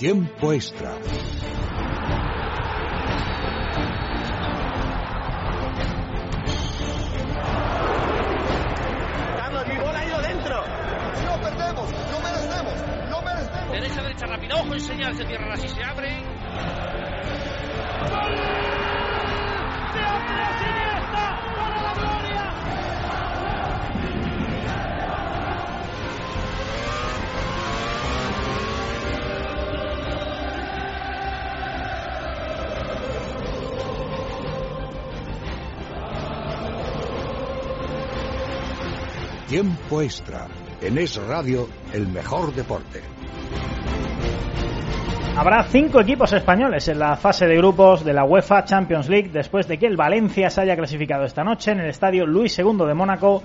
Tiempo extra. Carlos, mi bola ha ido dentro. No perdemos, no merecemos, no merecemos. Derecha, derecha, rápido. Ojo en señal, se cierran así, se abren. ¡Gol! ¡De Andrés Tiempo extra. En Es Radio, el mejor deporte. Habrá cinco equipos españoles en la fase de grupos de la UEFA Champions League después de que el Valencia se haya clasificado esta noche en el estadio Luis II de Mónaco.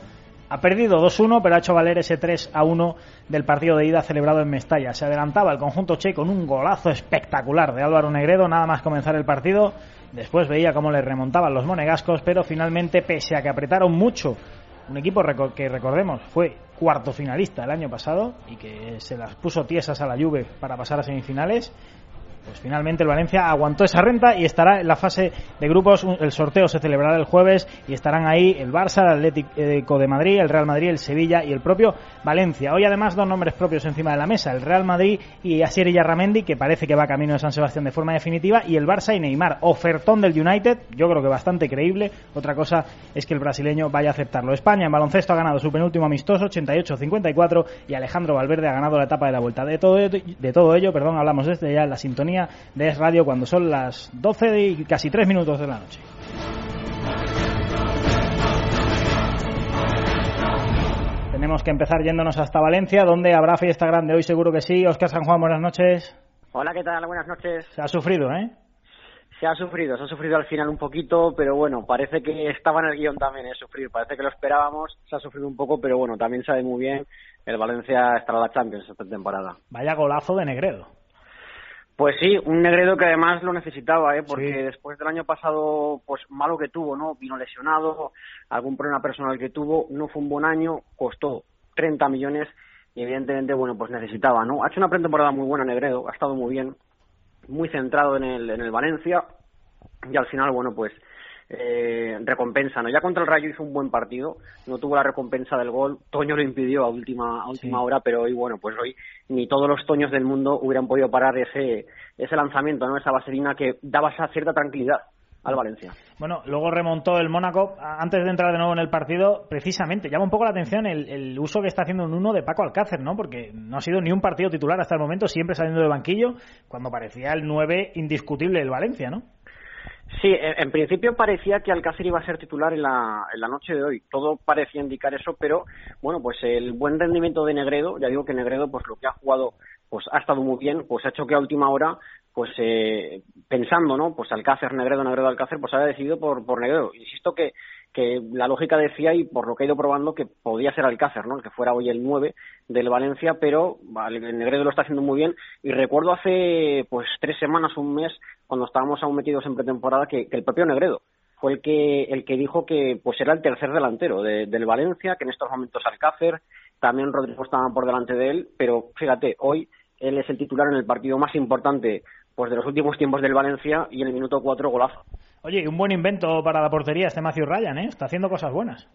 Ha perdido 2-1, pero ha hecho valer ese 3-1 del partido de ida celebrado en Mestalla. Se adelantaba el conjunto che con un golazo espectacular de Álvaro Negredo nada más comenzar el partido. Después veía cómo le remontaban los monegascos, pero finalmente, pese a que apretaron mucho un equipo que recordemos fue cuarto finalista el año pasado y que se las puso tiesas a la Juve para pasar a semifinales pues finalmente el Valencia aguantó esa renta y estará en la fase de grupos. El sorteo se celebrará el jueves y estarán ahí el Barça, el Atlético de Madrid, el Real Madrid, el Sevilla y el propio Valencia. Hoy además dos nombres propios encima de la mesa, el Real Madrid y Asier Yarramendi, que parece que va camino de San Sebastián de forma definitiva, y el Barça y Neymar. Ofertón del United, yo creo que bastante creíble. Otra cosa es que el brasileño vaya a aceptarlo. España en baloncesto ha ganado su penúltimo amistoso, 88-54, y Alejandro Valverde ha ganado la etapa de la vuelta. De todo, de todo ello, perdón, hablamos desde ya en la sintonía de Es Radio cuando son las 12 y casi 3 minutos de la noche. Tenemos que empezar yéndonos hasta Valencia, donde habrá fiesta grande hoy, seguro que sí. Oscar San Juan, buenas noches. Hola, ¿qué tal? Buenas noches. Se ha sufrido, ¿eh? Se ha sufrido, se ha sufrido al final un poquito, pero bueno, parece que estaba en el guion también, es sufrir. Parece que lo esperábamos, se ha sufrido un poco, pero bueno, también sabe muy bien. El Valencia estará la Champions esta temporada. Vaya golazo de Negredo. Pues sí, un Negredo que además lo necesitaba, ¿eh? porque sí. después del año pasado, pues malo que tuvo, ¿no? Vino lesionado, algún problema personal que tuvo, no fue un buen año, costó 30 millones y evidentemente, bueno, pues necesitaba, ¿no? Ha hecho una pretemporada muy buena Negredo, ha estado muy bien, muy centrado en el, en el Valencia y al final, bueno, pues eh, recompensa, ¿no? Ya contra el Rayo hizo un buen partido, no tuvo la recompensa del gol, Toño lo impidió a última, a última Sí. hora, pero hoy, bueno, pues hoy ni todos los Toños del mundo hubieran podido parar ese, ese lanzamiento, ¿no? Esa vaselina que daba esa cierta tranquilidad al Valencia. Bueno, luego remontó el Mónaco. Antes de entrar de nuevo en el partido, precisamente, llama un poco la atención el, el uso que está haciendo un uno de Paco Alcácer, ¿no? Porque no ha sido ni un partido titular hasta el momento, siempre saliendo de banquillo, cuando parecía el 9 indiscutible del Valencia, ¿no? Sí, en, principio parecía que Alcácer iba a ser titular en la, en la noche de hoy. Todo parecía indicar eso, pero bueno, pues el buen rendimiento de Negredo, ya digo que Negredo, pues lo que ha jugado, pues ha estado muy bien, pues ha hecho que a última hora, pues eh, pensando, ¿no? Pues Alcácer, Negredo, Negredo, Alcácer, pues haya decidido por, por Negredo. Insisto que, que la lógica decía, y por lo que he ido probando, que podía ser Alcácer, ¿no? El que fuera hoy el 9 del Valencia, pero el Negredo lo está haciendo muy bien. Y recuerdo hace, pues, tres semanas, un mes, cuando estábamos aún metidos en pretemporada, que, el propio Negredo fue el que el que dijo que pues era el tercer delantero de- del Valencia, que en estos momentos Alcácer, también Rodrigo estaba por delante de él, pero fíjate, hoy él es el titular en el partido más importante pues de los últimos tiempos del Valencia y en el minuto cuatro golazo. Oye, un buen invento para la portería este Matthew Ryan, ¿eh? Está haciendo cosas buenas.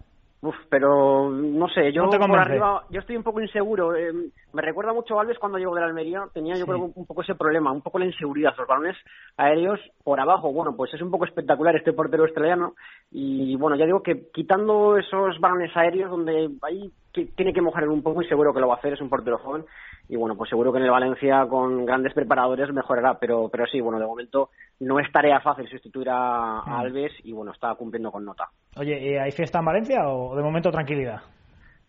Uf, pero no sé, yo No por arriba, yo estoy un poco inseguro. eh, me recuerda mucho a Alves cuando llegó de la Almería, tenía yo Sí. creo un poco ese problema, un poco la inseguridad, los balones aéreos por abajo. Bueno, pues es un poco espectacular este portero australiano y bueno, ya digo que quitando esos balones aéreos donde que- tiene que mojar un poco y seguro que lo va a hacer, es un portero joven y bueno, pues seguro que en el Valencia con grandes preparadores mejorará, pero pero sí, bueno, de momento no es tarea fácil sustituir a, a Mm. Alves y bueno, está cumpliendo con nota. Oye, ¿eh, ¿hay fiesta en Valencia o de momento tranquilidad?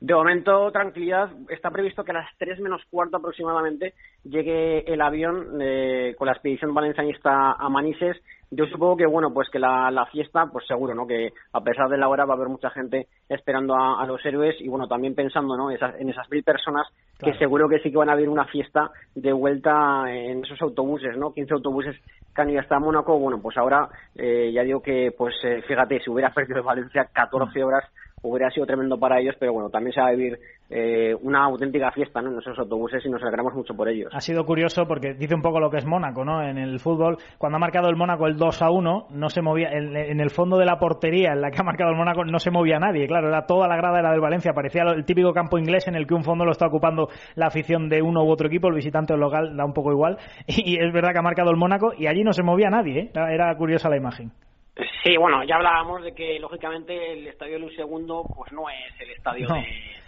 De momento, tranquilidad. Está previsto que a las 3 menos cuarto aproximadamente llegue el avión eh, con la expedición valencianista a Manises. Yo supongo que, bueno, pues que la, la fiesta, pues seguro, ¿no? Que a pesar de la hora va a haber mucha gente esperando a, a los héroes y, bueno, también pensando, ¿no? Esas, en esas mil personas Claro. que seguro que sí que van a haber una fiesta de vuelta en esos autobuses, ¿no? 15 autobuses que han ido hasta Mónaco. Bueno, pues ahora eh, ya digo que, pues eh, fíjate, si hubiera perdido Valencia 14 horas hubiera sido tremendo para ellos, pero bueno, también se va a vivir eh, una auténtica fiesta ¿no? en esos autobuses y nos alegramos mucho por ellos. Ha sido curioso porque dice un poco lo que es Mónaco, ¿no? En el fútbol, cuando ha marcado el Mónaco el 2 a 1, no se movía, en, el fondo de la portería en la que ha marcado el Mónaco no se movía nadie, claro, era toda la grada era del Valencia, parecía el típico campo inglés en el que un fondo lo está ocupando la afición de uno u otro equipo, el visitante o local da un poco igual, y, es verdad que ha marcado el Mónaco y allí no se movía nadie, ¿eh? era curiosa la imagen. Sí, bueno, ya hablábamos de que lógicamente el estadio de Luis II pues no es el estadio de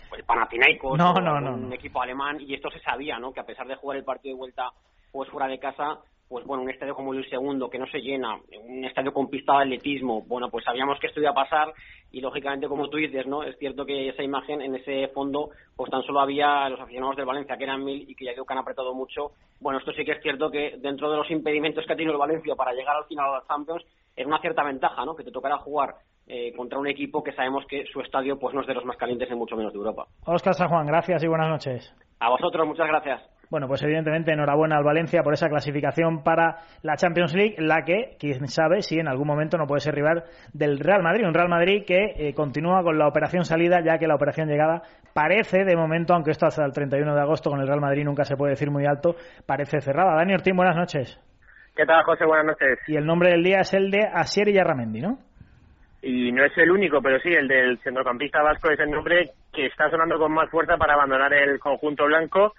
pues, Panathinaikos no, un equipo alemán. Y esto se sabía, ¿no? Que a pesar de jugar el partido de vuelta pues fuera de casa, pues bueno, un estadio como Luis II que no se llena, un estadio con pista de atletismo, bueno, pues sabíamos que esto iba a pasar y lógicamente como tú dices, ¿no? Es cierto que esa imagen en ese fondo pues tan solo había los aficionados del Valencia que eran mil y que ya digo que han apretado mucho. Bueno, esto sí que es cierto que dentro de los impedimentos que ha tenido el Valencia para llegar al final de los Champions es una cierta ventaja, ¿no? Que te tocará jugar eh, contra un equipo que sabemos que su estadio pues no es de los más calientes en mucho menos de Europa. Oscar San Juan, gracias y buenas noches. A vosotros, muchas gracias. Bueno, pues evidentemente enhorabuena al Valencia por esa clasificación para la Champions League, la que, quién sabe, si en algún momento no puede ser rival del Real Madrid. Un Real Madrid que eh, continúa con la operación salida, ya que la operación llegada parece, de momento, aunque esto hasta el 31 de agosto con el Real Madrid nunca se puede decir muy alto, parece cerrada. Dani Ortín, buenas noches. ¿Qué tal, José? Buenas noches. Y el nombre del día es el de Asier Yarramendi, ¿no? Y no es el único, pero sí, el del centrocampista vasco es el nombre que está sonando con más fuerza para abandonar el conjunto blanco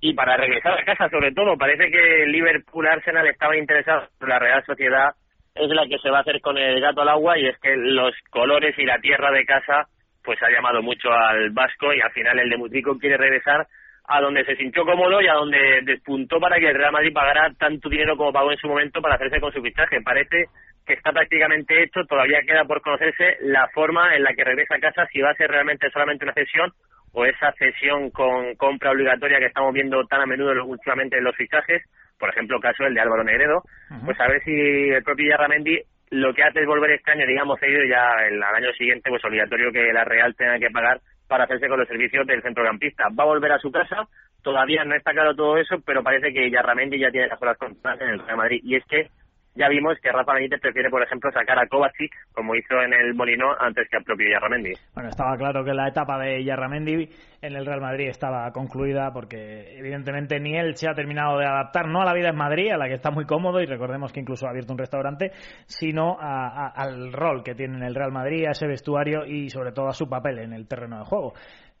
y para regresar a casa, sobre todo. Parece que Liverpool Arsenal estaba interesado, pero la Real Sociedad es la que se va a hacer con el gato al agua y es que los colores y la tierra de casa pues ha llamado mucho al vasco y al final el de Mutrico quiere regresar a donde se sintió cómodo y a donde despuntó para que el Real Madrid pagara tanto dinero como pagó en su momento para hacerse con su fichaje. Parece que está prácticamente hecho, todavía queda por conocerse la forma en la que regresa a casa, si va a ser realmente solamente una cesión o esa cesión con compra obligatoria que estamos viendo tan a menudo últimamente en los fichajes, por ejemplo, caso el de Álvaro Negredo, pues a ver si el propio Yarramendi lo que hace es volver este año, digamos, cedido ya el, al año siguiente, pues obligatorio que la Real tenga que pagar para hacerse con los servicios del centrocampista. Va a volver a su casa, todavía no está claro todo eso, pero parece que Yarramendi ya tiene las horas contadas en el Real Madrid. Y es que ya vimos que Rafa Benítez prefiere, por ejemplo, sacar a Kovacic, como hizo en el Molino, antes que al propio Yarramendi. Bueno, estaba claro que la etapa de Yarramendi en el Real Madrid estaba concluida porque, evidentemente, ni él se ha terminado de adaptar, no a la vida en Madrid, a la que está muy cómodo, y recordemos que incluso ha abierto un restaurante, sino al rol que tiene en el Real Madrid, a ese vestuario y, sobre todo, a su papel en el terreno de juego.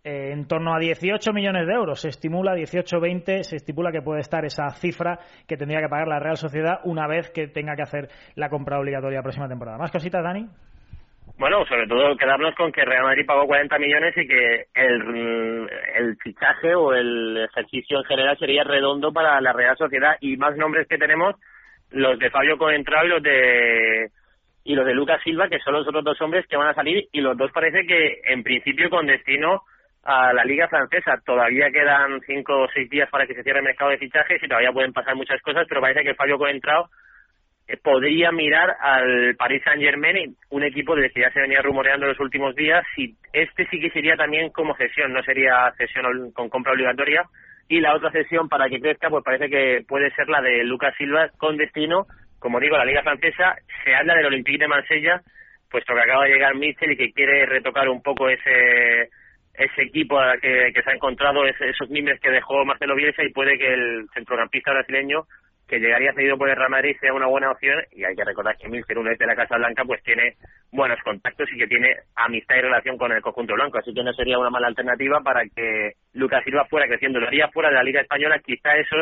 Eh, en torno a 18 millones de euros. Se estimula 18-20, se estipula que puede estar esa cifra que tendría que pagar la Real Sociedad una vez que tenga que hacer la compra obligatoria la próxima temporada. ¿Más cositas, Dani? Bueno, sobre todo quedarnos con que Real Madrid pagó 40 millones y que el, el fichaje o el ejercicio en general sería redondo para la Real Sociedad y más nombres que tenemos, los de Fabio Coentrao y los de y los de Lucas Silva, que son los otros dos hombres que van a salir y los dos parece que en principio con destino a la Liga Francesa. Todavía quedan cinco o seis días para que se cierre el mercado de fichajes y todavía pueden pasar muchas cosas, pero parece que Fabio Coentrao eh, podría mirar al Paris Saint Germain, un equipo del que ya se venía rumoreando en los últimos días, y este sí que sería también como cesión, no sería cesión con compra obligatoria. Y la otra cesión para que crezca, pues parece que puede ser la de Lucas Silva con destino, como digo, la Liga Francesa. Se habla del Olympique de Marsella, puesto que acaba de llegar Mitchell y que quiere retocar un poco ese ese equipo que, que se ha encontrado, esos miembros que dejó Marcelo Bielsa y puede que el centrocampista brasileño que llegaría cedido por el Real Madrid sea una buena opción y hay que recordar que Milker, uno de la Casa Blanca, pues tiene buenos contactos y que tiene amistad y relación con el conjunto blanco, así que no sería una mala alternativa para que Lucas Silva fuera creciendo, lo haría fuera de la Liga Española, quizá eso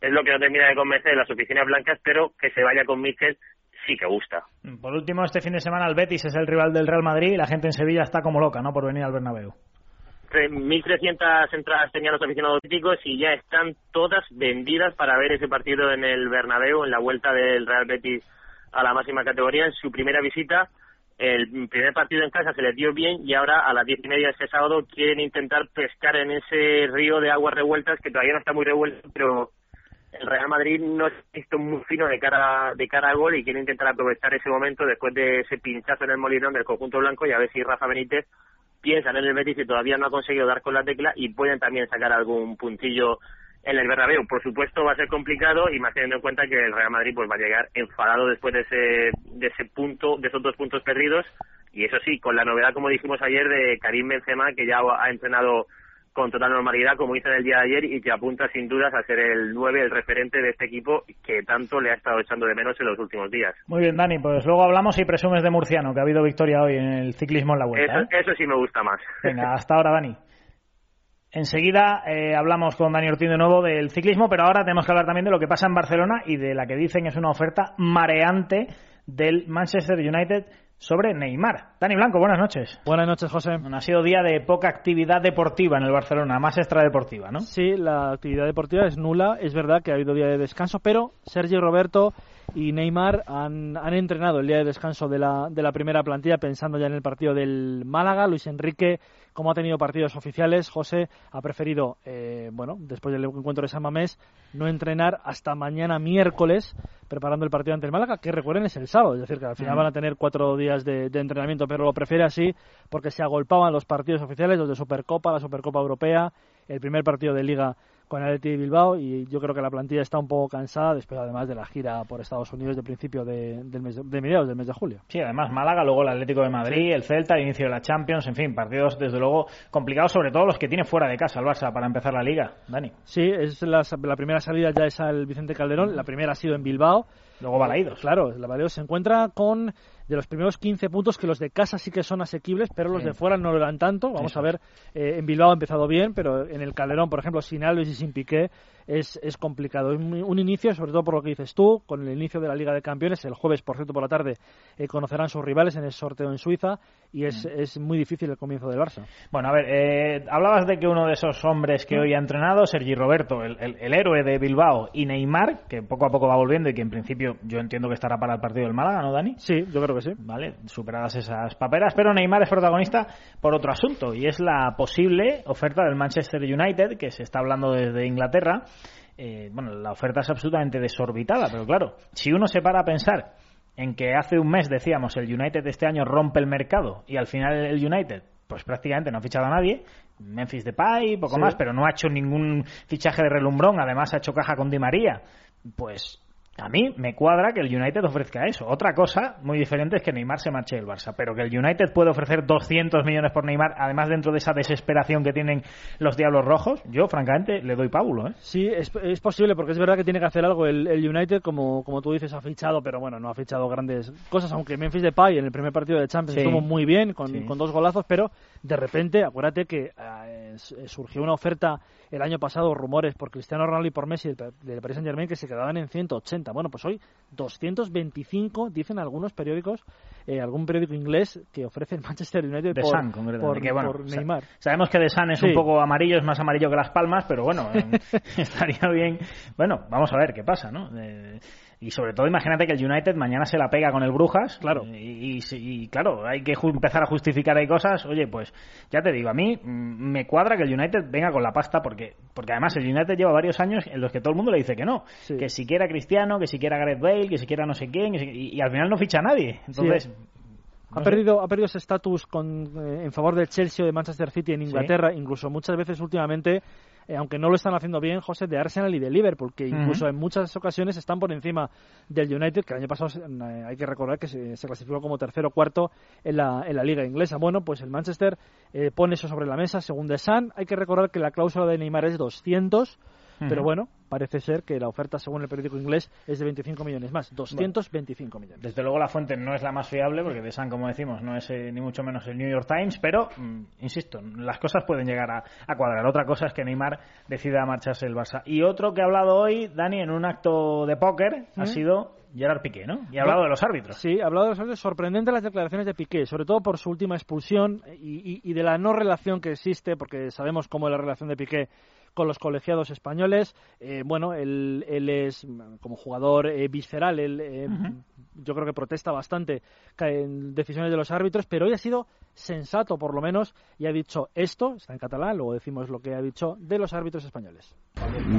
es lo que no termina de convencer de las oficinas blancas, pero que se vaya con Michel sí que gusta. Por último, este fin de semana el Betis es el rival del Real Madrid y la gente en Sevilla está como loca, ¿no?, por venir al Bernabéu. 1.300 entradas tenían los aficionados críticos y ya están todas vendidas para ver ese partido en el Bernabéu, en la vuelta del Real Betis a la máxima categoría. En su primera visita, el primer partido en casa se les dio bien y ahora a las diez y media de este sábado quieren intentar pescar en ese río de aguas revueltas que todavía no está muy revuelto, pero el Real Madrid no es visto muy fino de cara de cara al gol y quiere intentar aprovechar ese momento después de ese pinchazo en el molinón del conjunto blanco y a ver si Rafa Benítez piensan en el Betis y todavía no ha conseguido dar con la tecla y pueden también sacar algún puntillo en el Bernabéu. Por supuesto va a ser complicado y más teniendo en cuenta que el Real Madrid pues va a llegar enfadado después de ese de ese punto, de esos dos puntos perdidos y eso sí, con la novedad, como dijimos ayer, de Karim Benzema, que ya ha entrenado con total normalidad, como hizo en el día de ayer, y que apunta sin dudas a ser el 9, el referente de este equipo que tanto le ha estado echando de menos en los últimos días. Muy bien, Dani, pues luego hablamos y presumes de Murciano, que ha habido victoria hoy en el ciclismo en la vuelta. Eso, ¿eh? eso sí me gusta más. Venga, hasta ahora, Dani. Enseguida eh, hablamos con Dani Ortiz de nuevo del ciclismo, pero ahora tenemos que hablar también de lo que pasa en Barcelona y de la que dicen es una oferta mareante del Manchester United sobre Neymar. Dani Blanco, buenas noches. Buenas noches, José. Bueno, ha sido día de poca actividad deportiva en el Barcelona, más extradeportiva, ¿no? Sí, la actividad deportiva es nula. Es verdad que ha habido día de descanso, pero Sergio Roberto y Neymar han, han entrenado el día de descanso de la, de la primera plantilla pensando ya en el partido del Málaga. Luis Enrique como ha tenido partidos oficiales, José ha preferido, eh, bueno, después del encuentro de San Mamés, no entrenar hasta mañana miércoles preparando el partido ante el Málaga, que recuerden es el sábado, es decir, que al final van a tener cuatro días de, de entrenamiento, pero lo prefiere así porque se agolpaban los partidos oficiales, los de Supercopa, la Supercopa Europea, el primer partido de Liga con el Atleti de Bilbao y yo creo que la plantilla está un poco cansada después además de la gira por Estados Unidos de principio de, del mes, de mediados del mes de julio. Sí, además Málaga, luego el Atlético de Madrid, sí. el Celta, el inicio de la Champions, en fin, partidos desde luego complicados, sobre todo los que tiene fuera de casa el Barça para empezar la liga. Dani. Sí, es la, la primera salida ya es al Vicente Calderón, la primera ha sido en Bilbao. Luego Balaídos. Claro, la Balaídos se encuentra con de los primeros 15 puntos que los de casa sí que son asequibles, pero los sí. de fuera no lo eran tanto. Vamos sí. a ver, eh, en Bilbao ha empezado bien, pero en el Calderón, por ejemplo, sin Alves y sin Piqué es, es complicado. Es un inicio, sobre todo por lo que dices tú, con el inicio de la Liga de Campeones. El jueves, por cierto, por la tarde, eh, conocerán sus rivales en el sorteo en Suiza y es, mm. es muy difícil el comienzo del Barça. Bueno, a ver, eh, hablabas de que uno de esos hombres que mm. hoy ha entrenado, Sergi Roberto, el, el, el, héroe de Bilbao, y Neymar, que poco a poco va volviendo y que en principio yo entiendo que estará para el partido del Málaga, ¿no, Dani? Sí, yo creo que sí. Vale, superadas esas paperas, pero Neymar es protagonista por otro asunto y es la posible oferta del Manchester United, que se está hablando desde Inglaterra. Eh, bueno, la oferta es absolutamente desorbitada, pero claro, si uno se para a pensar en que hace un mes decíamos el United este año rompe el mercado y al final el United pues prácticamente no ha fichado a nadie, Memphis Depay, poco sí. más, pero no ha hecho ningún fichaje de relumbrón, además ha hecho caja con Di María, pues a mí me cuadra que el United ofrezca eso. Otra cosa muy diferente es que Neymar se marche del Barça, pero que el United puede ofrecer 200 millones por Neymar, además dentro de esa desesperación que tienen los Diablos Rojos, yo francamente le doy pábulo. ¿eh? Sí, es, es, posible porque es verdad que tiene que hacer algo. El, el, United, como, como tú dices, ha fichado, pero bueno, no ha fichado grandes cosas, aunque Memphis Depay en el primer partido de Champions sí. estuvo muy bien, con, sí. con, dos golazos, pero de repente, acuérdate que eh, surgió una oferta el año pasado, rumores por Cristiano Ronaldo y por Messi del Paris Saint Germain que se quedaban en 180. Bueno, pues hoy 225, dicen algunos periódicos, eh, algún periódico inglés que ofrece el Manchester United por, por, que, bueno, por Neymar. Sabemos que The Sun es sí. un poco amarillo, es más amarillo que las palmas, pero bueno, estaría bien. Bueno, vamos a ver qué pasa, ¿no? Eh, y sobre todo imagínate que el United mañana se la pega con el Brujas claro y, y, y claro hay que empezar a justificar ahí cosas oye pues ya te digo a mí me cuadra que el United venga con la pasta porque porque además el United lleva varios años en los que todo el mundo le dice que no sí. que si quiera Cristiano que si quiera Gareth Bale que si quiera no sé quién y, y al final no ficha a nadie entonces sí. Ha perdido, ha perdido ese estatus eh, en favor del Chelsea o de Manchester City en Inglaterra, sí. incluso muchas veces últimamente eh, aunque no lo están haciendo bien, José, de Arsenal y de Liverpool, que incluso uh -huh. en muchas ocasiones están por encima del United, que el año pasado eh, hay que recordar que se, se, clasificó como tercero o cuarto en la, en la liga inglesa. Bueno, pues el Manchester eh, pone eso sobre la mesa, según The Sun. Hay que recordar que la cláusula de Neymar es 200 pero bueno, parece ser que la oferta, según el periódico inglés, es de 25 millones más, 225 bueno, millones. Desde luego la fuente no es la más fiable, porque de San, como decimos, no es eh, ni mucho menos el New York Times, pero, mmm, insisto, las cosas pueden llegar a, a, cuadrar. Otra cosa es que Neymar decida marcharse el Barça. Y otro que ha hablado hoy, Dani, en un acto de póker, ¿Mm? ha sido Gerard Piqué, ¿no? Y ha hablado de los árbitros. Sí, ha hablado de los árbitros. Sorprendente las declaraciones de Piqué, sobre todo por su última expulsión y, y, y de la no relación que existe, porque sabemos cómo es la relación de Piqué con los colegiados españoles. Eh, bueno, él, él, es como jugador eh, visceral, él, eh, uh -huh. yo creo que protesta bastante en decisiones de los árbitros, pero hoy ha sido sensato por lo menos y ha dicho esto, està en català, luego decimos lo que ha dicho de los árbitros españoles.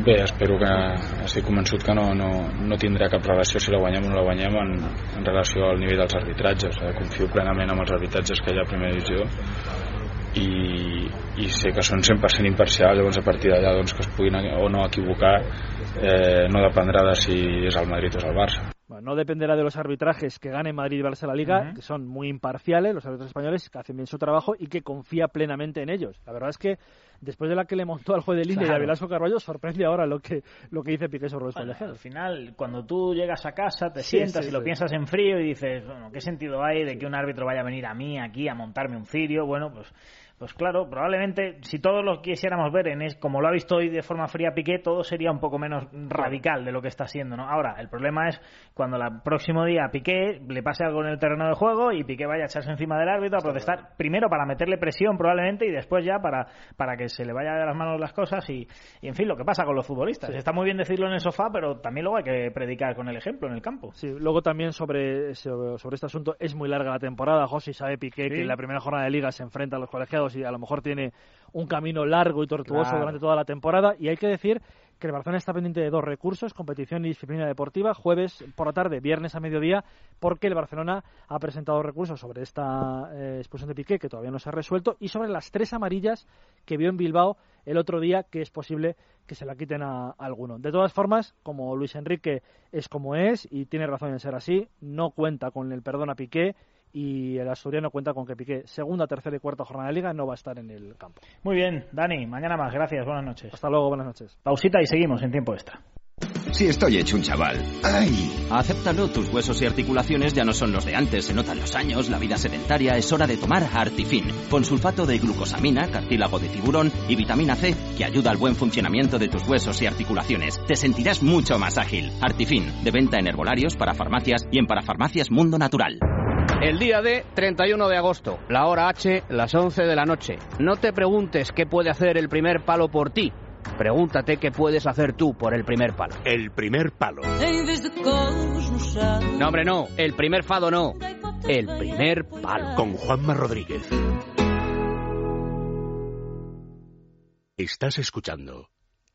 Bé, espero que estic convençut que no, no, no tindrà cap relació si la guanyem o no la guanyem en, en relació al nivell dels arbitratges. Confio plenament en els arbitratges que hi ha a primera divisió i, i sé que són 100% imparcials llavors a partir d'allà doncs, que es puguin o no equivocar eh, no dependrà de si és el Madrid o és el Barça. Bueno, No dependerá de los arbitrajes que gane Madrid y Barça la Liga, que son muy imparciales, los árbitros españoles, que hacen bien su trabajo y que confía plenamente en ellos. La verdad es que después de la que le montó al juez de línea y a Velasco Carballo, sorprende ahora lo que, lo que dice Piqué sobre los bueno, Al final, cuando tú llegas a casa, te sientas y lo piensas en frío y dices, bueno, ¿qué sentido hay de que un árbitro vaya a venir a mí aquí a montarme un cirio? Bueno, pues pues claro, probablemente si todos lo quisiéramos ver en es, como lo ha visto hoy de forma fría Piqué, todo sería un poco menos radical de lo que está siendo, ¿no? Ahora, el problema es cuando el próximo día Piqué le pase algo en el terreno de juego y Piqué vaya a echarse encima del árbitro a protestar, primero para meterle presión probablemente y después ya para, para que se le vaya de las manos las cosas y, en fin, lo que pasa con los futbolistas. Está muy bien decirlo en el sofá, pero también luego hay que predicar con el ejemplo en el campo. Sí, luego también sobre, sobre este asunto, es muy larga la temporada, José sabe Piqué que en la primera jornada de liga se enfrenta a los colegiados y a lo mejor tiene un camino largo y tortuoso durante toda la temporada. Y hay que decir que el Barcelona está pendiente de dos recursos, competición y disciplina deportiva, jueves por la tarde, viernes a mediodía, porque el Barcelona ha presentado recursos sobre esta eh, expulsión de Piqué, que todavía no se ha resuelto, y sobre las tres amarillas que vio en Bilbao el otro día, que es posible que se la quiten a, a alguno. De todas formas, como Luis Enrique es como es, y tiene razón en ser así, no cuenta con el perdón a Piqué, y el asturiano cuenta con que Piqué, segunda, tercera y cuarta jornada de liga, no va a estar en el campo. Muy bien, Dani, mañana más, gracias, buenas noches. Hasta luego, buenas noches. Pausita y seguimos en tiempo extra. Si estoy hecho un chaval. ¡Ay! Acéptalo, tus huesos y articulaciones ya no son los de antes, se notan los años, la vida sedentaria, es hora de tomar Artifin, con sulfato de glucosamina, cartílago de tiburón y vitamina C, que ayuda al buen funcionamiento de tus huesos y articulaciones. Te sentirás mucho más ágil. Artifin, de venta en herbolarios, para farmacias y en parafarmacias Mundo Natural. El día de 31 de agosto, la hora H, las 11 de la noche. No te preguntes qué puede hacer el primer palo por ti. Pregúntate qué puedes hacer tú por el primer palo. El primer palo. No, hombre, no. El primer fado no. El primer palo. Con Juanma Rodríguez. Estás escuchando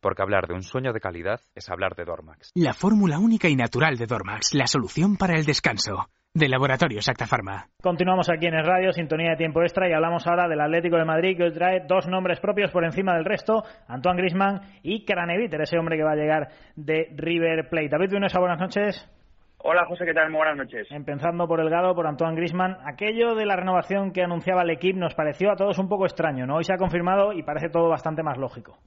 porque hablar de un sueño de calidad es hablar de Dormax. La fórmula única y natural de Dormax, la solución para el descanso. De Laboratorio Acta Pharma. Continuamos aquí en el radio, sintonía de tiempo extra, y hablamos ahora del Atlético de Madrid, que hoy trae dos nombres propios por encima del resto, Antoine Grisman y Craneviter, ese hombre que va a llegar de River Plate. David Vinuesa, buenas noches. Hola José, ¿qué tal? Muy buenas noches. Empezando por el Gado, por Antoine Grisman, aquello de la renovación que anunciaba el equipo nos pareció a todos un poco extraño, ¿no? Hoy se ha confirmado y parece todo bastante más lógico.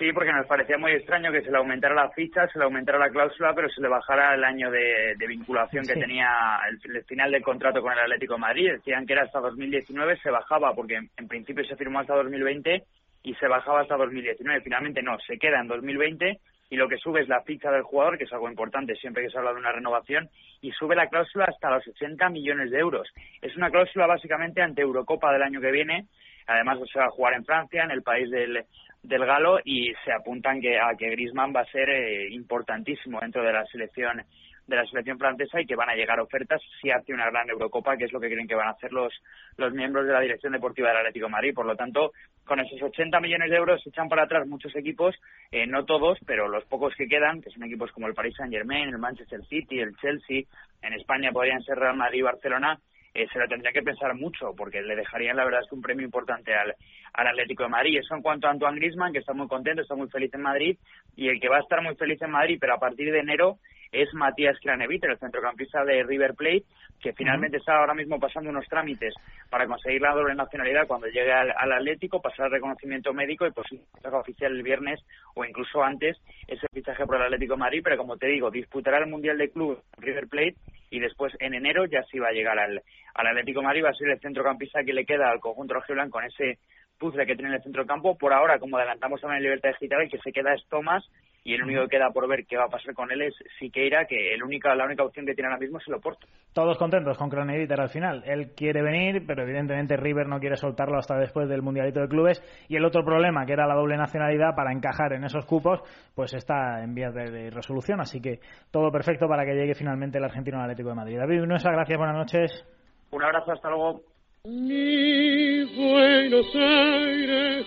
Sí, porque nos parecía muy extraño que se le aumentara la ficha, se le aumentara la cláusula, pero se le bajara el año de, vinculación que tenía el, final del contrato con el Atlético de Madrid. Decían que era hasta 2019, se bajaba, porque en, principio se firmó hasta 2020 y se bajaba hasta 2019. Finalmente no, se queda en 2020 y lo que sube es la ficha del jugador, que es algo importante siempre que se habla de una renovación, y sube la cláusula hasta los 80 millones de euros. Es una cláusula básicamente ante Eurocopa del año que viene. Además, se va a jugar en Francia, en el país del, del Galo y se apuntan que a que Griezmann va a ser eh, importantísimo dentro de la selección de la selección francesa y que van a llegar ofertas si hace una gran Eurocopa, que es lo que creen que van a hacer los, los miembros de la dirección deportiva del Atlético de Madrid. Por lo tanto, con esos 80 millones de euros se echan para atrás muchos equipos, eh, no todos, pero los pocos que quedan, que son equipos como el Paris Saint-Germain, el Manchester City, el Chelsea, en España podrían ser Real Madrid y Barcelona, eh, se lo tendría que pensar mucho, porque le dejarían, la verdad, es que un premio importante al, al Atlético de Madrid. Eso en cuanto a Antoine Griezmann, que está muy contento, está muy feliz en Madrid, y el que va a estar muy feliz en Madrid, pero a partir de enero, es Matías Craneviter, el centrocampista de River Plate, que finalmente está ahora mismo pasando unos trámites para conseguir la doble nacionalidad cuando llegue al, Atlético, pasar el reconocimiento médico y posible fichaje oficial el viernes o incluso antes ese fichaje por el Atlético de Madrid, pero como te digo, disputará el Mundial de Club River Plate y después en enero ya sí va a llegar al, al Atlético de Madrid, va a ser el centrocampista que le queda al conjunto rojiblanco con ese puzzle que tiene en el centro campo. Por ahora, como adelantamos también en Libertad Digital, el que se queda es Tomás, y el único que queda por ver qué va a pasar con él es Siqueira, que el única, la única opción que tiene ahora mismo es el Oporto. Todos contentos con Cronediter al final. Él quiere venir, pero evidentemente River no quiere soltarlo hasta después del Mundialito de Clubes. Y el otro problema, que era la doble nacionalidad, para encajar en esos cupos, pues está en vías de, resolución. Así que todo perfecto para que llegue finalmente el argentino al Atlético de Madrid. David Nuesa, gracias, buenas noches. Un abrazo, hasta luego. Buenos Aires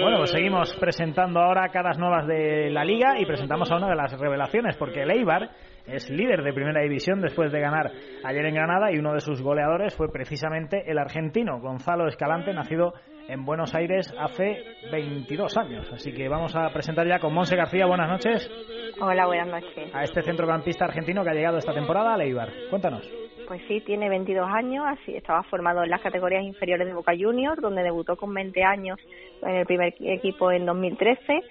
bueno, pues seguimos presentando ahora caras nuevas de la liga y presentamos a una de las revelaciones, porque el Eibar es líder de primera división después de ganar ayer en Granada y uno de sus goleadores fue precisamente el argentino Gonzalo Escalante, nacido en Buenos Aires hace 22 años. Así que vamos a presentar ya con Monse García. Buenas noches. Hola, buenas noches. A este centrocampista argentino que ha llegado esta temporada a Eibar. Cuéntanos. Pues sí, tiene 22 años, así estaba formado en las categorías inferiores de Boca Juniors, donde debutó con 20 años en el primer equipo en 2013.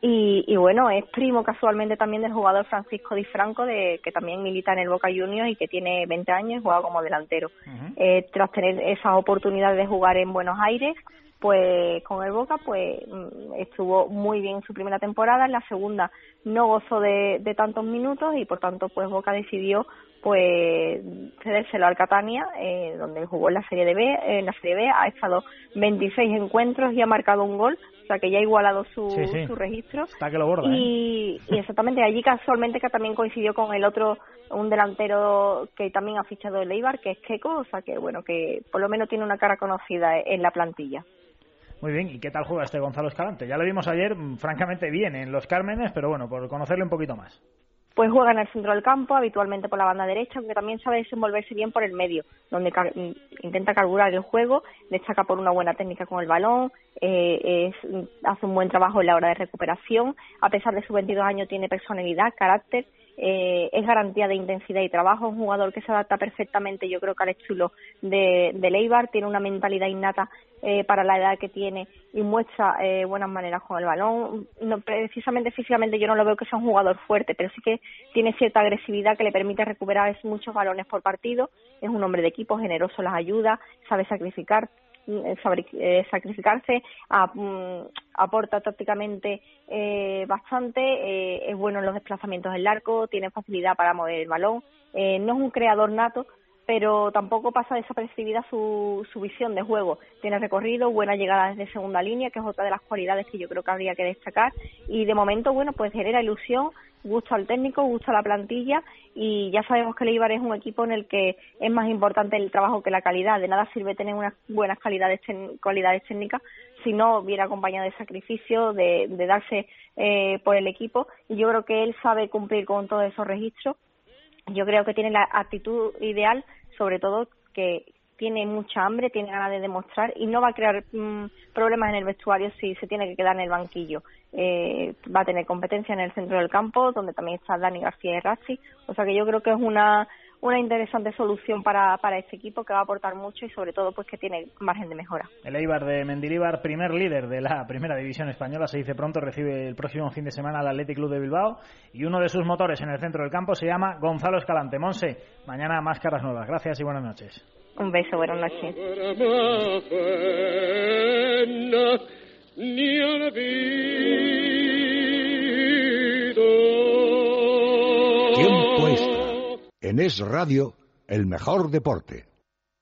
Y, y, bueno, es primo casualmente también del jugador Francisco Di Franco, de, que también milita en el Boca Juniors y que tiene 20 años y juega como delantero. eh, tras tener esas oportunidades de jugar en Buenos Aires, pues con el Boca pues mm, estuvo muy bien en su primera temporada, en la segunda no gozó de, de tantos minutos y por tanto pues Boca decidió pues cedérselo al Catania, eh, donde jugó en la Serie de B, en la Serie B ha estado 26 encuentros y ha marcado un gol, o sea que ya ha igualado su, su registro. Está que lo borda, y, ¿eh? y exactamente allí casualmente que también coincidió con el otro, un delantero que también ha fichado el Eibar, que es Keco, o sea que bueno, que por lo menos tiene una cara conocida en la plantilla. Muy bien, ¿y qué tal juega este Gonzalo Escalante? Ya lo vimos ayer, mm, francamente bien en los Cármenes, pero bueno, por conocerle un poquito más pues juega en el centro del campo, habitualmente por la banda derecha, aunque también sabe desenvolverse bien por el medio, donde mm, intenta carburar el juego, destaca por una buena técnica con el balón, eh, es, hace un buen trabajo en la hora de recuperación, a pesar de sus 22 años tiene personalidad, carácter, eh, es garantía de intensidad y trabajo, un jugador que se adapta perfectamente, yo creo que al estilo de, de Leibar, tiene una mentalidad innata eh, para la edad que tiene y muestra eh, buenas maneras con el balón. No, precisamente físicamente yo no lo veo que sea un jugador fuerte, pero sí que tiene cierta agresividad que le permite recuperar muchos balones por partido. Es un hombre de equipo, generoso, las ayuda, sabe sacrificar eh, eh, sacrificarse, mm, aporta tácticamente eh, bastante, es bueno en los desplazamientos del arco, tiene facilidad para mover el balón, no es un creador nato, pero tampoco pasa desapercibida su, su visión de juego. Tiene recorrido, buena llegada desde segunda línea, que es otra de las cualidades que yo creo que habría que destacar. Y de momento, bueno, pues genera ilusión, gusta al técnico, gusta la plantilla y ya sabemos que el Eibar es un equipo en el que es más importante el trabajo que la calidad. De nada sirve tener unas buenas calidades, cualidades técnicas si no viene acompañado de sacrificio, de, de darse eh, por el equipo. Y yo creo que él sabe cumplir con todos esos registros. Yo creo que tiene la actitud ideal sobre todo que tiene mucha hambre, tiene ganas de demostrar y no va a crear mm, problemas en el vestuario si se tiene que quedar en el banquillo. Eh, va a tener competencia en el centro del campo, donde también está Dani García y Rassi. O sea que yo creo que es una una interesante solución para, para este equipo que va a aportar mucho y sobre todo pues que tiene margen de mejora. El Eibar de Mendilibar, primer líder de la primera división española, se dice pronto, recibe el próximo fin de semana al Athletic Club de Bilbao y uno de sus motores en el centro del campo se llama Gonzalo Escalante. Monse, mañana más caras nuevas. Gracias y buenas noches. Un beso, buenas noches. En Es Radio, el mejor deporte.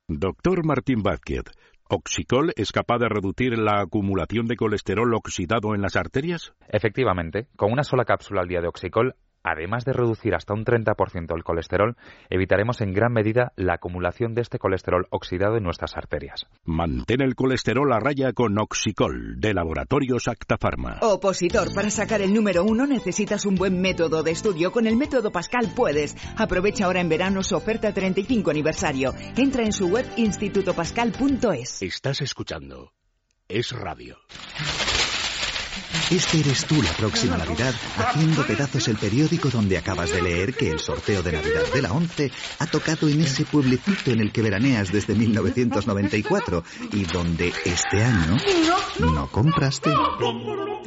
Doctor Martín Vázquez, ¿Oxicol es capaz de reducir la acumulación de colesterol oxidado en las arterias? Efectivamente, con una sola cápsula al día de Oxicol además de reducir hasta un 30% el colesterol, evitaremos en gran medida la acumulación de este colesterol oxidado en nuestras arterias. Mantén el colesterol a raya con Oxicol, de Laboratorios Actafarma. Opositor, para sacar el número uno necesitas un buen método de estudio. Con el método Pascal puedes. Aprovecha ahora en verano su oferta 35 aniversario. Entra en su web institutopascal.es. Estás escuchando. Es radio. Este eres tú la próxima Navidad, haciendo pedazos el periódico donde acabas de leer que el sorteo de Navidad de la 11 ha tocado en ese pueblecito en el que veraneas desde 1994 y donde este año no compraste.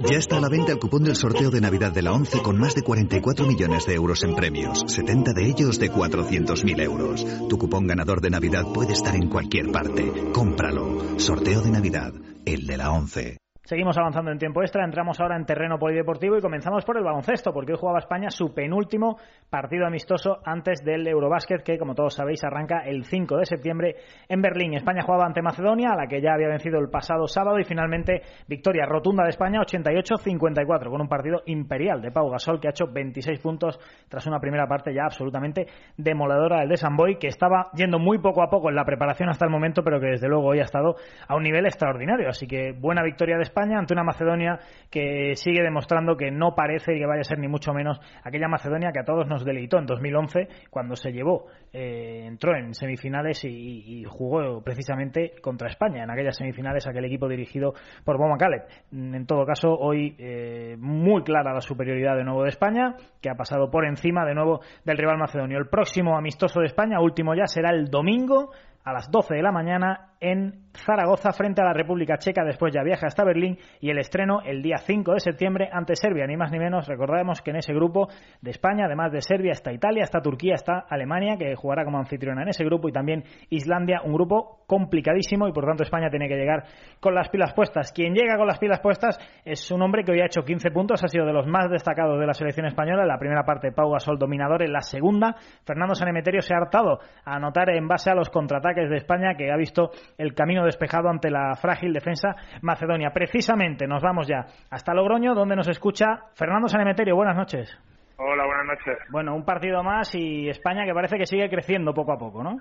Ya está a la venta el cupón del sorteo de Navidad de la 11 con más de 44 millones de euros en premios, 70 de ellos de 400.000 euros. Tu cupón ganador de Navidad puede estar en cualquier parte. Cómpralo. Sorteo de Navidad, el de la 11. Seguimos avanzando en tiempo extra, entramos ahora en terreno polideportivo y comenzamos por el baloncesto, porque hoy jugaba España su penúltimo partido amistoso antes del Eurobásquet, que como todos sabéis arranca el 5 de septiembre en Berlín. España jugaba ante Macedonia, a la que ya había vencido el pasado sábado, y finalmente victoria rotunda de España 88-54, con un partido imperial de Pau Gasol, que ha hecho 26 puntos tras una primera parte ya absolutamente demoledora del de Samboy, que estaba yendo muy poco a poco en la preparación hasta el momento, pero que desde luego hoy ha estado a un nivel extraordinario. Así que buena victoria de España ante una Macedonia que sigue demostrando que no parece que vaya a ser ni mucho menos aquella Macedonia que a todos nos deleitó en 2011 cuando se llevó, eh, entró en semifinales y, jugó precisamente contra España en aquellas semifinales aquel equipo dirigido por Boma Caleb. En todo caso, hoy eh, muy clara la superioridad de nuevo de España, que ha pasado por encima de nuevo del rival macedonio. El próximo amistoso de España, último ya, será el domingo a las 12 de la mañana en Zaragoza frente a la República Checa. Después ya viaja hasta Berlín y el estreno el día 5 de septiembre ante Serbia. Ni más ni menos, recordemos que en ese grupo de España, además de Serbia, está Italia, está Turquía, está Alemania, que jugará como anfitriona en ese grupo, y también Islandia, un grupo complicadísimo y por tanto España tiene que llegar con las pilas puestas. Quien llega con las pilas puestas es un hombre que hoy ha hecho 15 puntos, ha sido de los más destacados de la selección española. En la primera parte, Pau Gasol dominador. En la segunda, Fernando Sanemeterio se ha hartado a anotar en base a los contraataques de España, que ha visto el camino despejado ante la frágil defensa macedonia. Precisamente nos vamos ya hasta Logroño, donde nos escucha Fernando Sanemeterio. Buenas noches. Hola, buenas noches. Bueno, un partido más y España que parece que sigue creciendo poco a poco, ¿no?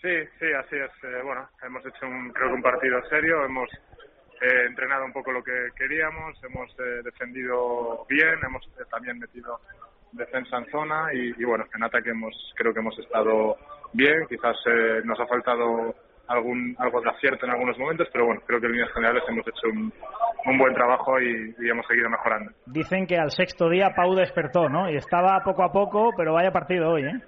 Sí, sí, así es. Eh, bueno, hemos hecho un, creo que un partido serio, hemos eh, entrenado un poco lo que queríamos, hemos eh, defendido bien, hemos también metido defensa en zona y, y, bueno, en ataque hemos, creo que hemos estado bien, quizás nos ha faltado algún algo de acierto en algunos momentos, pero bueno, creo que en líneas generales hemos hecho un, un buen trabajo y, y, hemos seguido mejorando. Dicen que al sexto día Pau despertó, ¿no? Y estaba poco a poco, pero vaya partido hoy, ¿eh?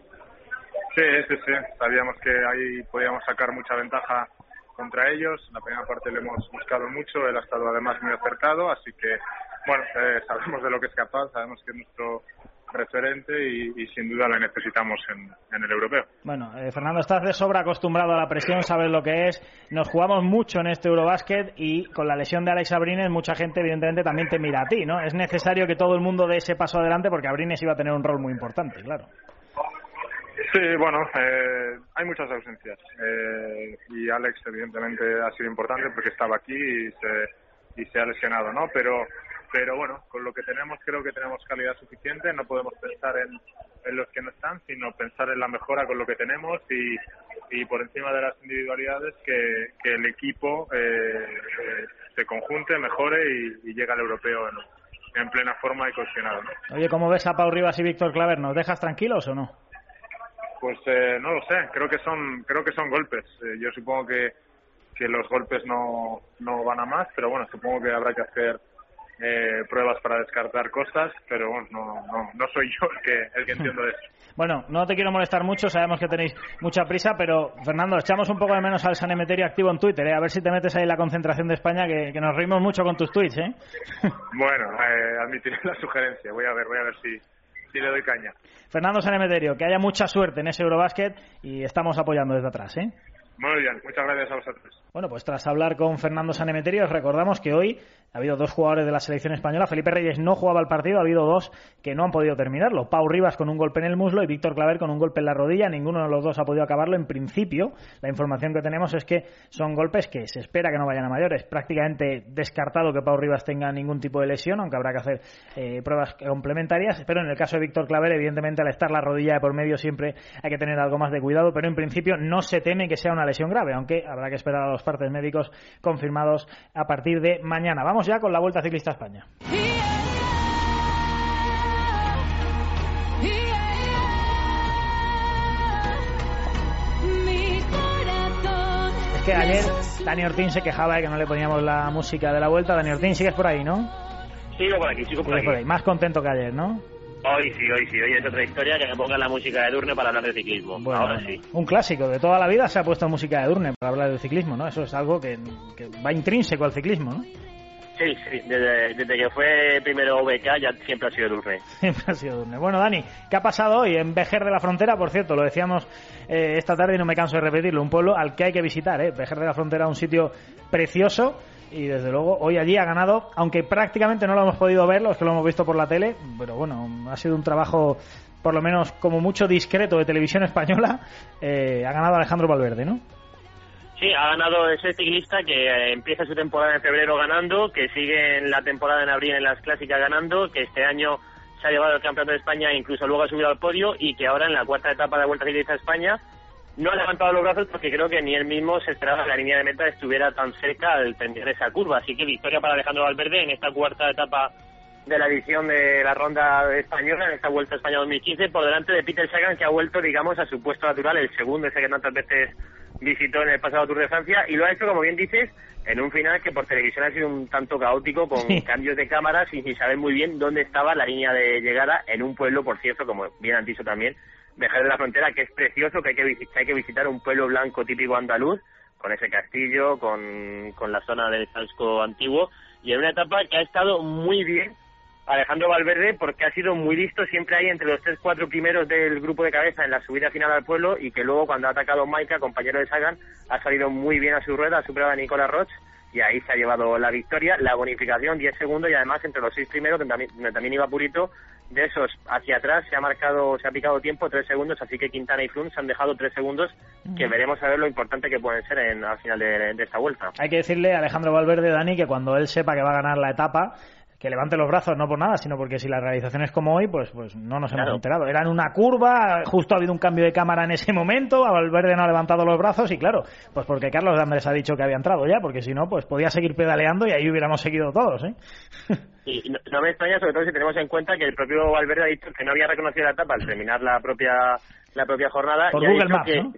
Sí, sí, sí. Sabíamos que ahí podíamos sacar mucha ventaja contra ellos. La primera parte le hemos buscado mucho, él ha estado además muy acertado, así que, bueno, eh, sabemos de lo que es capaz, sabemos que es nuestro referente y, sin duda la necesitamos en, el europeo. Bueno, eh, Fernando, estás de sobra acostumbrado a la presión, sabes lo que es. Nos jugamos mucho en este Eurobásquet y con la lesión de Alex Abrines mucha gente evidentemente también te mira a ti, ¿no? Es necesario que todo el mundo dé ese paso adelante porque Abrines iba a tener un rol muy importante, claro. Sí, bueno, eh, hay muchas ausencias eh, y Alex evidentemente ha sido importante porque estaba aquí y se, y se ha lesionado, ¿no? Pero pero bueno, con lo que tenemos creo que tenemos calidad suficiente, no podemos pensar en, en los que no están, sino pensar en la mejora con lo que tenemos y, y por encima de las individualidades que, que el equipo eh, se conjunte, mejore y, y llegue al europeo en, en plena forma y cohesionado. ¿no? Oye, ¿cómo ves a Pau Rivas y Víctor Claver? ¿Nos dejas tranquilos o no? Pues eh, no lo sé, creo que son creo que son golpes. Eh, yo supongo que, que los golpes no, no van a más, pero bueno, supongo que habrá que hacer eh, pruebas para descartar cosas, pero bueno, no, no, no soy yo el que, el que entiendo eso. Bueno, no te quiero molestar mucho, sabemos que tenéis mucha prisa, pero Fernando, echamos un poco de menos al San Emeterio activo en Twitter, ¿eh? a ver si te metes ahí en la concentración de España, que, que nos reímos mucho con tus tweets. ¿eh? bueno, eh, admitiré la sugerencia, voy a ver, voy a ver si, si le doy caña. Fernando San Emeterio, que haya mucha suerte en ese Eurobásquet y estamos apoyando desde atrás. ¿eh? Muy bien, muchas gracias a vosotros. Bueno, pues tras hablar con Fernando Sanemeterio, os recordamos que hoy ha habido dos jugadores de la selección española. Felipe Reyes no jugaba el partido, ha habido dos que no han podido terminarlo. Pau Rivas con un golpe en el muslo y Víctor Claver con un golpe en la rodilla. Ninguno de los dos ha podido acabarlo. En principio, la información que tenemos es que son golpes que se espera que no vayan a mayores. Prácticamente descartado que Pau Rivas tenga ningún tipo de lesión, aunque habrá que hacer eh, pruebas complementarias. Pero en el caso de Víctor Claver, evidentemente, al estar la rodilla de por medio siempre hay que tener algo más de cuidado. Pero en principio no se teme que sea una lesión grave, aunque habrá que esperar a los partes médicos confirmados a partir de mañana. Vamos ya con la Vuelta Ciclista a España. que ayer Dani Ortín se quejaba de que no le poníamos la música de la vuelta. Dani Ortín, sigues por ahí, ¿no? Sigo por aquí, sigo por aquí. por ahí. Más contento que ayer, ¿no? Hoy sí, hoy sí, hoy es otra historia que me ponga la música de Durne para hablar de ciclismo. Bueno, Ahora sí. Un clásico de toda la vida se ha puesto música de Durne para hablar del ciclismo, ¿no? Eso es algo que, que va intrínseco al ciclismo, ¿no? Sí, sí, desde, desde que fue primero VK ya siempre ha sido Durne. Siempre ha sido Durne. Bueno, Dani, ¿qué ha pasado hoy en Vejer de la Frontera? Por cierto, lo decíamos eh, esta tarde y no me canso de repetirlo, un pueblo al que hay que visitar, ¿eh? Vejer de la Frontera, un sitio precioso y desde luego hoy allí ha ganado, aunque prácticamente no lo hemos podido ver, los que lo hemos visto por la tele, pero bueno, ha sido un trabajo por lo menos como mucho discreto de televisión española, eh, ha ganado Alejandro Valverde, ¿no? Sí, ha ganado ese ciclista que eh, empieza su temporada en febrero ganando, que sigue en la temporada en abril en las clásicas ganando, que este año se ha llevado el campeonato de España incluso luego ha subido al podio y que ahora en la cuarta etapa de la Vuelta Ciclista a España no ha levantado los brazos porque creo que ni él mismo se esperaba que la línea de meta estuviera tan cerca al terminar esa curva. Así que victoria para Alejandro Valverde en esta cuarta etapa de la edición de la ronda española, en esta Vuelta a España 2015, por delante de Peter Sagan, que ha vuelto, digamos, a su puesto natural, el segundo, ese que tantas veces visitó en el pasado Tour de Francia, y lo ha hecho, como bien dices, en un final que por televisión ha sido un tanto caótico, con Sí. cambios de cámaras y sin saber muy bien dónde estaba la línea de llegada, en un pueblo, por cierto, como bien han dicho también, Vejer de la Frontera, que es precioso, que hay que, visi- que hay que visitar un pueblo blanco típico andaluz, con ese castillo, con, con la zona del casco antiguo, y en una etapa que ha estado muy bien Alejandro Valverde porque ha sido muy listo, siempre ahí entre los tres cuatro primeros del grupo de cabeza en la subida final al pueblo y que luego cuando ha atacado Maika, compañero de Sagan, ha salido muy bien a su rueda, ha superado a Nicolas Roche y ahí se ha llevado la victoria, la bonificación 10 segundos y además entre los seis primeros, donde también, donde también iba Purito, de esos hacia atrás se ha marcado, se ha picado tiempo tres segundos, así que Quintana y Froome se han dejado tres segundos que veremos a ver lo importante que pueden ser en, al final de, de esta vuelta. Hay que decirle a Alejandro Valverde, Dani, que cuando él sepa que va a ganar la etapa, que levante los brazos, no por nada, sino porque si la realización es como hoy, pues, pues no nos hemos enterado. Era en una curva, justo ha habido un cambio de cámara en ese momento, a Valverde no ha levantado los brazos y claro, pues porque Carlos de Andrés ha dicho que había entrado ya, porque si no, pues podía seguir pedaleando y ahí hubiéramos seguido todos, ¿eh? Y no, no me extraña, sobre todo si tenemos en cuenta que el propio Valverde ha dicho que no había reconocido la etapa al terminar la propia la propia jornada Por y ha Google dicho Maps, que, ¿no?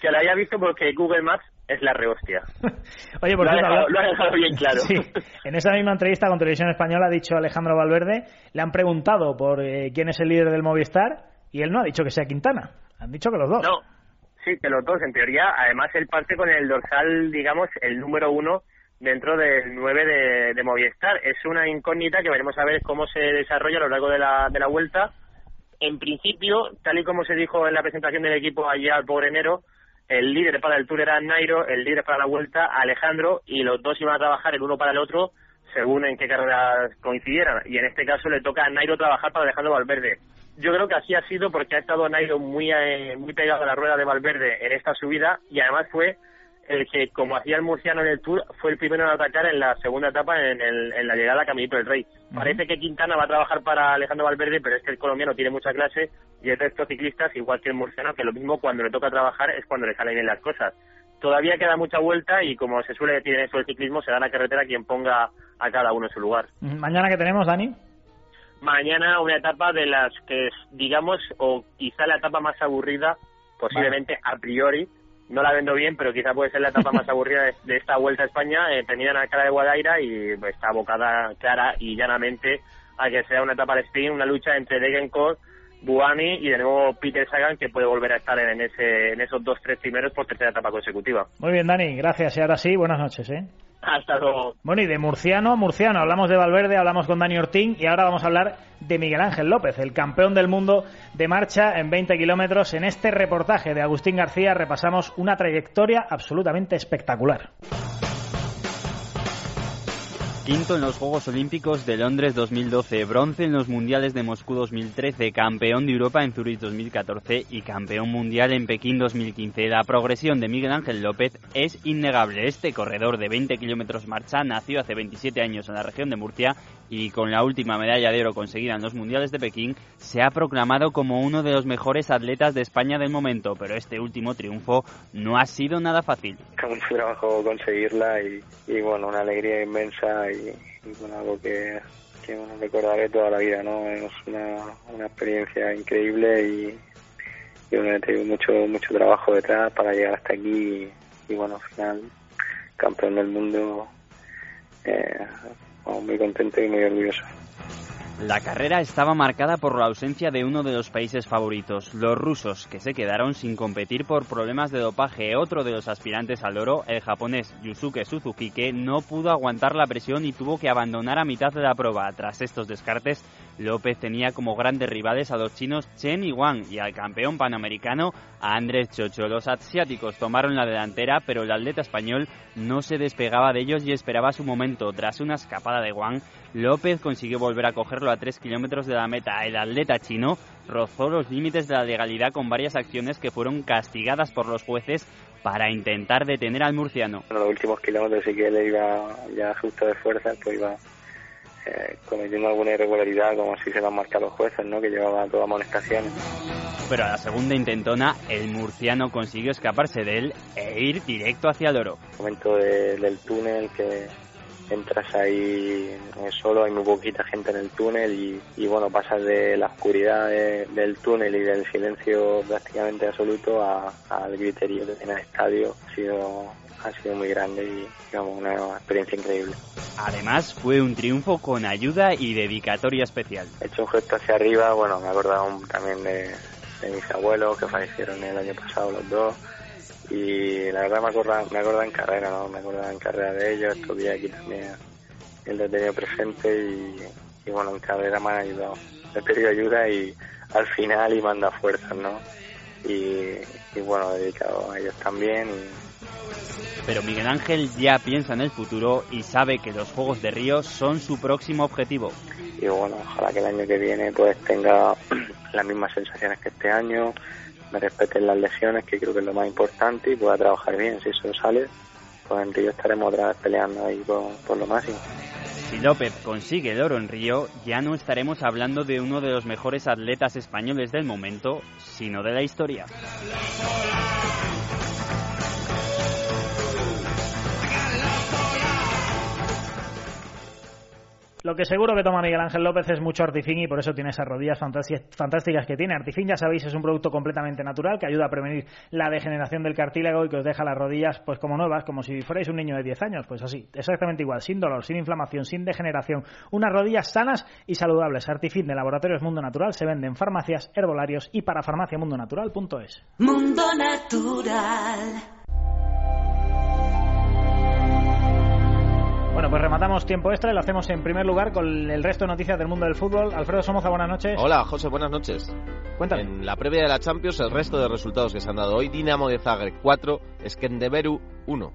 que la haya visto porque Google Maps es la rehostia. Oye, por lo, ha cierto, dejado, habla- lo ha dejado bien claro. Sí, en esa misma entrevista con Televisión Española ha dicho Alejandro Valverde, le han preguntado por eh, quién es el líder del Movistar y él no ha dicho que sea Quintana, han dicho que los dos. No, sí, que los dos, en teoría, además él parte con el dorsal, digamos, el número uno dentro del 9 de, de Movistar. Es una incógnita que veremos a ver cómo se desarrolla a lo largo de la, de la vuelta. En principio, tal y como se dijo en la presentación del equipo allá por enero, el líder para el Tour era Nairo, el líder para la vuelta Alejandro, y los dos iban a trabajar el uno para el otro según en qué carreras coincidieran. Y en este caso le toca a Nairo trabajar para Alejandro Valverde. Yo creo que así ha sido porque ha estado Nairo muy, eh, muy pegado a la rueda de Valverde en esta subida y además fue el que, como hacía el murciano en el Tour, fue el primero en atacar en la segunda etapa en, el- en la llegada a Caminito del Rey. Parece que Quintana va a trabajar para Alejandro Valverde, pero es que el colombiano tiene mucha clase y el resto ciclistas, igual que el murciano, que lo mismo cuando le toca trabajar es cuando le salen bien las cosas. Todavía queda mucha vuelta y como se suele decir en eso del ciclismo, se da la carretera quien ponga a cada uno en su lugar. Mañana que tenemos, Dani. Mañana una etapa de las que, digamos, o quizá la etapa más aburrida, posiblemente a priori, no la vendo bien, pero quizá puede ser la etapa más aburrida de, de esta Vuelta a España, eh, tenida en la cara de Guadaira y pues, está abocada clara y llanamente a que sea una etapa de sprint, una lucha entre Degenkolb, Buani y de nuevo Peter Sagan, que puede volver a estar en, ese, en esos dos, tres primeros por tercera etapa consecutiva. Muy bien, Dani, gracias. Y ahora sí, buenas noches, ¿eh? Hasta luego. Bueno, y de murciano a murciano, hablamos de Valverde, hablamos con Dani Ortín y ahora vamos a hablar de Miguel Ángel López, el campeón del mundo de marcha en 20 kilómetros. En este reportaje de Agustín García repasamos una trayectoria absolutamente espectacular. Quinto en los Juegos Olímpicos de Londres 2012, bronce en los Mundiales de Moscú 2013, campeón de Europa en Zurich 2014 y campeón mundial en Pekín 2015. La progresión de Miguel Ángel López es innegable. Este corredor de 20 kilómetros marcha nació hace 27 años en la región de Murcia y con la última medalla de oro conseguida en los Mundiales de Pekín se ha proclamado como uno de los mejores atletas de España del momento, pero este último triunfo no ha sido nada fácil. Mucho trabajo conseguirla y, y, bueno, una alegría inmensa y, y bueno, algo que, que bueno, recordaré toda la vida, ¿no? Es una, una experiencia increíble y, y bueno, he tenido mucho, mucho trabajo detrás para llegar hasta aquí bueno, al final campeón del mundo, eh, muy contento y muy orgulloso. La carrera estaba marcada por la ausencia de uno de los países favoritos, los rusos, que se quedaron sin competir por problemas de dopaje. Otro de los aspirantes al oro, el japonés Yusuke Suzuki, no pudo aguantar la presión y tuvo que abandonar a mitad de la prueba. Tras estos descartes, López tenía como grandes rivales a los chinos Chen y Wang y al campeón panamericano Andrés Chocho. Los asiáticos tomaron la delantera, pero el atleta español no se despegaba de ellos y esperaba su momento. Tras una escapada de Wang, López consiguió volver a cogerlo a tres kilómetros de la meta. El atleta chino rozó los límites de la legalidad con varias acciones que fueron castigadas por los jueces para intentar detener al murciano. En los últimos kilómetros sí que él iba ya justo de fuerza, pues iba eh, cometiendo alguna irregularidad, como si se lo han marcado los jueces, ¿no? que llevaba todas amonestaciones. Pero a la segunda intentona, el murciano consiguió escaparse de él e ir directo hacia el oro. momento del túnel que entras ahí solo, hay muy poquita gente en el túnel y, bueno, pasas de la oscuridad del túnel y del silencio prácticamente absoluto al griterío en el estadio. Ha sido, ha sido muy grande y digamos, una experiencia increíble. Además, fue un triunfo con ayuda y dedicatoria especial. He hecho un gesto hacia arriba, bueno, me he acordado también de, de mis abuelos que fallecieron el año pasado los dos y la verdad me acuerdo, me acuerdo en carrera, ¿no? Me acuerdo en carrera de ellos, estos días aquí también el he tenido presente y, bueno, en carrera me han ayudado. He pedido ayuda y al final y manda fuerzas, ¿no? Y, y bueno, dedicado a ellos también. Pero Miguel Ángel ya piensa en el futuro y sabe que los Juegos de Río son su próximo objetivo. Y bueno, ojalá que el año que viene pues tenga las mismas sensaciones que este año, me respeten las lesiones, que creo que es lo más importante, y pueda trabajar bien. Si eso sale, pues en Río estaremos otra vez peleando ahí por, lo máximo. Si López consigue el oro en Río, ya no estaremos hablando de uno de los mejores atletas españoles del momento, sino de la historia. Lo que seguro que toma Miguel Ángel López es mucho Artifin y por eso tiene esas rodillas fantásticas que tiene. Artifin, ya sabéis, es un producto completamente natural que ayuda a prevenir la degeneración del cartílago y que os deja las rodillas pues como nuevas, como si fuerais un niño de 10 años. Pues así, exactamente igual, sin dolor, sin inflamación, sin degeneración. Unas rodillas sanas y saludables. Artifin de Laboratorios Mundo Natural se vende en farmacias, herbolarios y para farmaciamundonatural.es. Mundo Natural. Pues rematamos tiempo extra y lo hacemos en primer lugar con el resto de noticias del mundo del fútbol. Alfredo Somoza, buenas noches. Hola, José, buenas noches. Cuéntame. En la previa de la Champions, el resto de resultados que se han dado hoy, Dinamo de Zagreb 4, Skendeberu 1.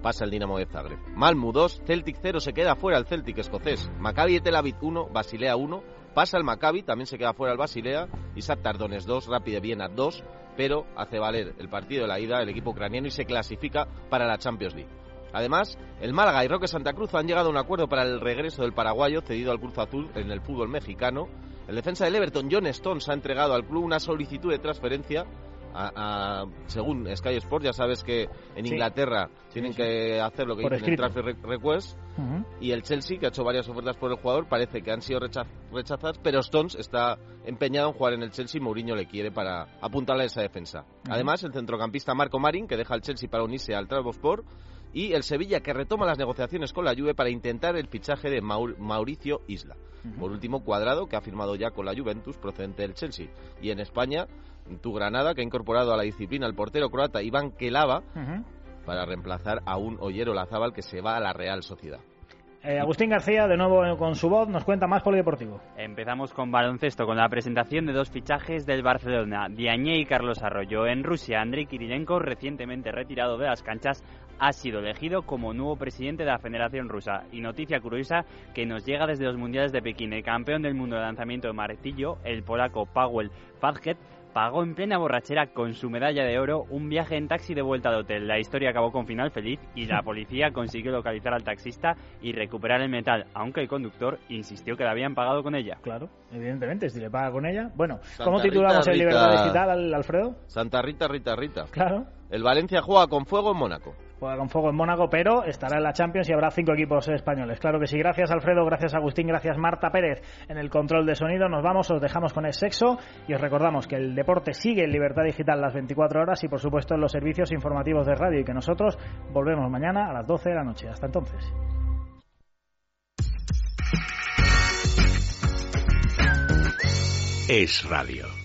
Pasa el Dinamo de Zagreb. Malmu 2, Celtic 0, se queda fuera el Celtic escocés. Maccabi Tel Aviv 1, Basilea 1. Pasa el Maccabi, también se queda fuera el Basilea. Y Tardones 2, Rapide Viena 2. Pero hace valer el partido de la ida el equipo ucraniano y se clasifica para la Champions League. Además, el Málaga y Roque Santa Cruz han llegado a un acuerdo para el regreso del paraguayo cedido al Cruz Azul en el fútbol mexicano. El defensa del Everton, John Stones, ha entregado al club una solicitud de transferencia. según Sky Sports, ya sabes que en Inglaterra tienen que hacer lo que dicen el transfer request. Y el Chelsea, que ha hecho varias ofertas por el jugador, parece que han sido rechazadas, pero Stones está empeñado en jugar en el Chelsea. Mourinho le quiere para apuntarle a esa defensa. Además, el centrocampista Marco Marín, que deja el Chelsea para unirse al Trabzonspor y el Sevilla que retoma las negociaciones con la Juve para intentar el fichaje de Mauricio Isla. Por último, Cuadrado que ha firmado ya con la Juventus procedente del Chelsea. Y en España, tu Granada que ha incorporado a la disciplina al portero croata Iván Kelava para reemplazar a un Ollero Lazábal que se va a la Real Sociedad. Eh, Agustín García, de nuevo con su voz, nos cuenta más polideportivo. Empezamos con baloncesto, con la presentación de dos fichajes del Barcelona, Diagne y Carlos Arroyo. En Rusia, Andriy Kirilenko, recientemente retirado de las canchas, ha sido elegido como nuevo presidente de la Federación Rusa. Y noticia curiosa que nos llega desde los Mundiales de Pekín. El campeón del mundo de lanzamiento de martillo, el polaco Paweł Fadget, pagó en plena borrachera con su medalla de oro un viaje en taxi de vuelta al hotel. La historia acabó con final feliz y la policía consiguió localizar al taxista y recuperar el metal, aunque el conductor insistió que le habían pagado con ella. Claro, evidentemente, si le paga con ella. Bueno, ¿cómo titulamos el Libertad Digital, Alfredo? Santa Rita, Rita, Rita. Claro. El Valencia juega con fuego en Mónaco. Juega con fuego en Mónaco, pero estará en la Champions y habrá cinco equipos españoles. Claro que sí. Gracias Alfredo, gracias Agustín, gracias Marta Pérez en el control de sonido. Nos vamos, os dejamos con el sexo y os recordamos que el deporte sigue en Libertad Digital las 24 horas y por supuesto en los servicios informativos de radio y que nosotros volvemos mañana a las 12 de la noche. Hasta entonces. Es radio.